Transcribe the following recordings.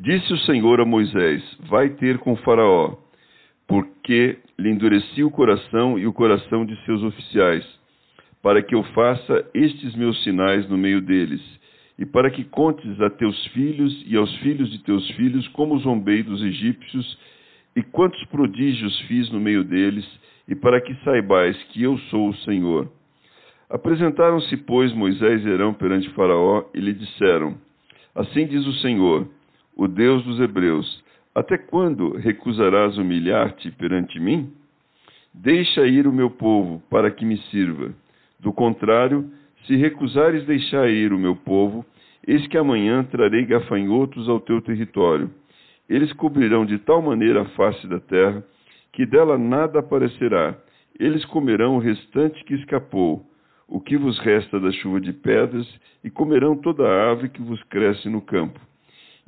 Disse o Senhor a Moisés: Vai ter com Faraó, porque lhe endureci o coração e o coração de seus oficiais, para que eu faça estes meus sinais no meio deles, e para que contes a teus filhos e aos filhos de teus filhos como zombei dos egípcios, e quantos prodígios fiz no meio deles, e para que saibais que eu sou o Senhor. Apresentaram-se, pois, Moisés e Arão perante Faraó e lhe disseram: Assim diz o Senhor, o Deus dos Hebreus: Até quando recusarás humilhar-te perante mim? Deixa ir o meu povo, para que me sirva. Do contrário, se recusares deixar ir o meu povo, eis que amanhã trarei gafanhotos ao teu território. Eles cobrirão de tal maneira a face da terra, que dela nada aparecerá. Eles comerão o restante que escapou o que vos resta da chuva de pedras, e comerão toda a ave que vos cresce no campo.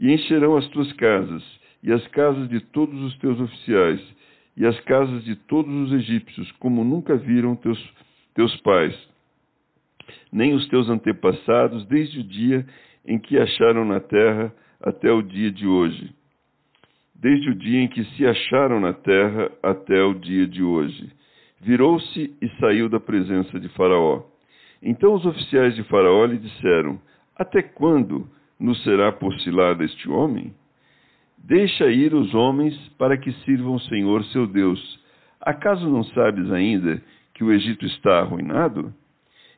E encherão as tuas casas, e as casas de todos os teus oficiais, e as casas de todos os egípcios, como nunca viram teus, teus pais, nem os teus antepassados, desde o dia em que acharam na terra até o dia de hoje. Desde o dia em que se acharam na terra até o dia de hoje. Virou-se e saiu da presença de Faraó. Então os oficiais de Faraó lhe disseram: Até quando nos será por cilada este homem? Deixa ir os homens para que sirvam o Senhor seu Deus. Acaso não sabes ainda que o Egito está arruinado?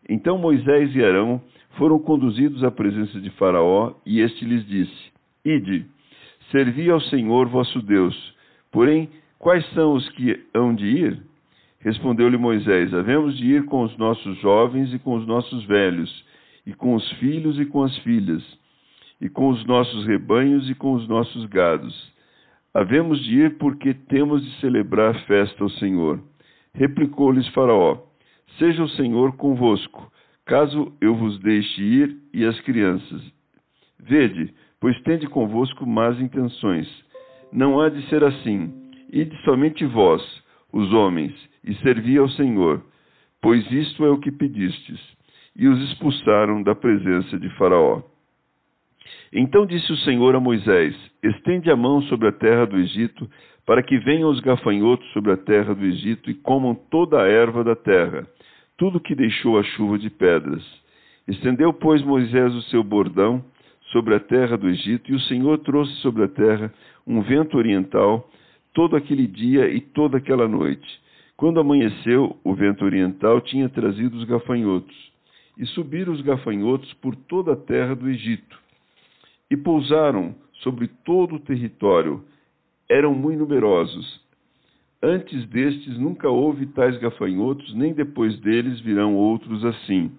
Então Moisés e Arão foram conduzidos à presença de Faraó, e este lhes disse: Ide, servi ao Senhor vosso Deus. Porém, quais são os que hão de ir? Respondeu-lhe Moisés: Havemos de ir com os nossos jovens e com os nossos velhos, e com os filhos e com as filhas, e com os nossos rebanhos e com os nossos gados. Havemos de ir porque temos de celebrar festa ao Senhor. Replicou-lhes Faraó: Seja o Senhor convosco, caso eu vos deixe ir e as crianças. Vede, pois tende convosco más intenções. Não há de ser assim. Ide somente vós, os homens, e servi ao Senhor, pois isto é o que pedistes. E os expulsaram da presença de Faraó. Então disse o Senhor a Moisés: Estende a mão sobre a terra do Egito, para que venham os gafanhotos sobre a terra do Egito e comam toda a erva da terra, tudo que deixou a chuva de pedras. Estendeu, pois, Moisés o seu bordão sobre a terra do Egito, e o Senhor trouxe sobre a terra um vento oriental todo aquele dia e toda aquela noite. Quando amanheceu, o vento oriental tinha trazido os gafanhotos, e subiram os gafanhotos por toda a terra do Egito, e pousaram sobre todo o território. Eram muito numerosos. Antes destes nunca houve tais gafanhotos, nem depois deles virão outros assim,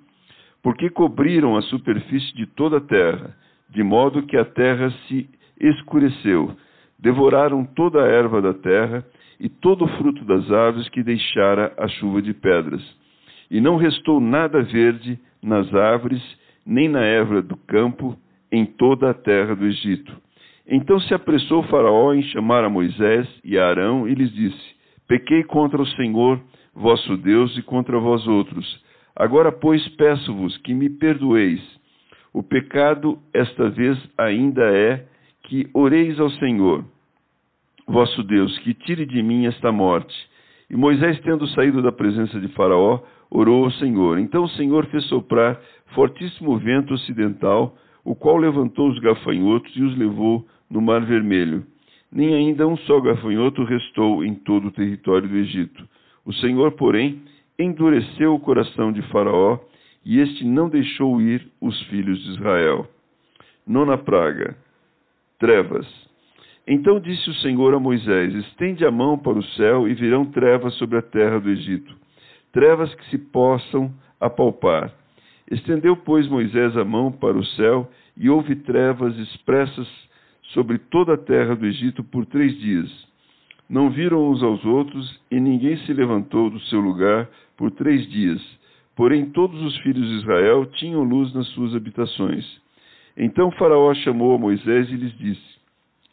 porque cobriram a superfície de toda a terra, de modo que a terra se escureceu. Devoraram toda a erva da terra e todo o fruto das árvores que deixara a chuva de pedras. E não restou nada verde nas árvores, nem na erva do campo, em toda a terra do Egito. Então se apressou o Faraó em chamar a Moisés e a Arão e lhes disse: Pequei contra o Senhor, vosso Deus, e contra vós outros. Agora, pois, peço-vos que me perdoeis. O pecado, esta vez, ainda é que oreis ao Senhor vosso Deus, que tire de mim esta morte. E Moisés, tendo saído da presença de Faraó, orou ao Senhor. Então o Senhor fez soprar fortíssimo vento ocidental, o qual levantou os gafanhotos e os levou no Mar Vermelho. Nem ainda um só gafanhoto restou em todo o território do Egito. O Senhor, porém, endureceu o coração de Faraó, e este não deixou ir os filhos de Israel. Nona praga: trevas. Então disse o Senhor a Moisés: Estende a mão para o céu e virão trevas sobre a terra do Egito, trevas que se possam apalpar. Estendeu, pois, Moisés a mão para o céu e houve trevas expressas sobre toda a terra do Egito por três dias. Não viram uns aos outros, e ninguém se levantou do seu lugar por três dias. Porém, todos os filhos de Israel tinham luz nas suas habitações. Então Faraó chamou a Moisés e lhes disse: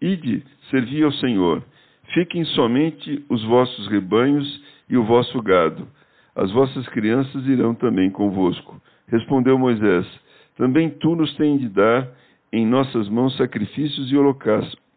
Ide, servi ao Senhor. Fiquem somente os vossos rebanhos e o vosso gado. As vossas crianças irão também convosco. Respondeu Moisés: Também tu nos tens de dar em nossas mãos sacrifícios e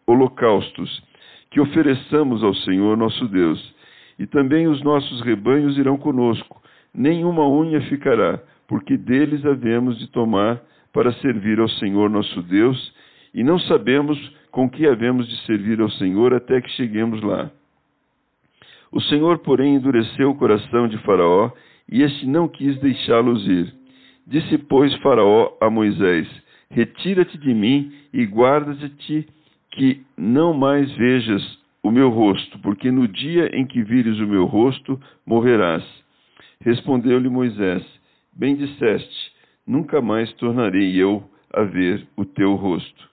holocaustos, que ofereçamos ao Senhor nosso Deus. E também os nossos rebanhos irão conosco, nenhuma unha ficará, porque deles havemos de tomar para servir ao Senhor nosso Deus, e não sabemos com que havemos de servir ao Senhor até que cheguemos lá. O Senhor, porém, endureceu o coração de Faraó, e este não quis deixá-los ir. Disse, pois, Faraó a Moisés: Retira-te de mim e guarda-te que não mais vejas o meu rosto, porque no dia em que vires o meu rosto, morrerás. Respondeu-lhe Moisés: Bem disseste, nunca mais tornarei eu a ver o teu rosto.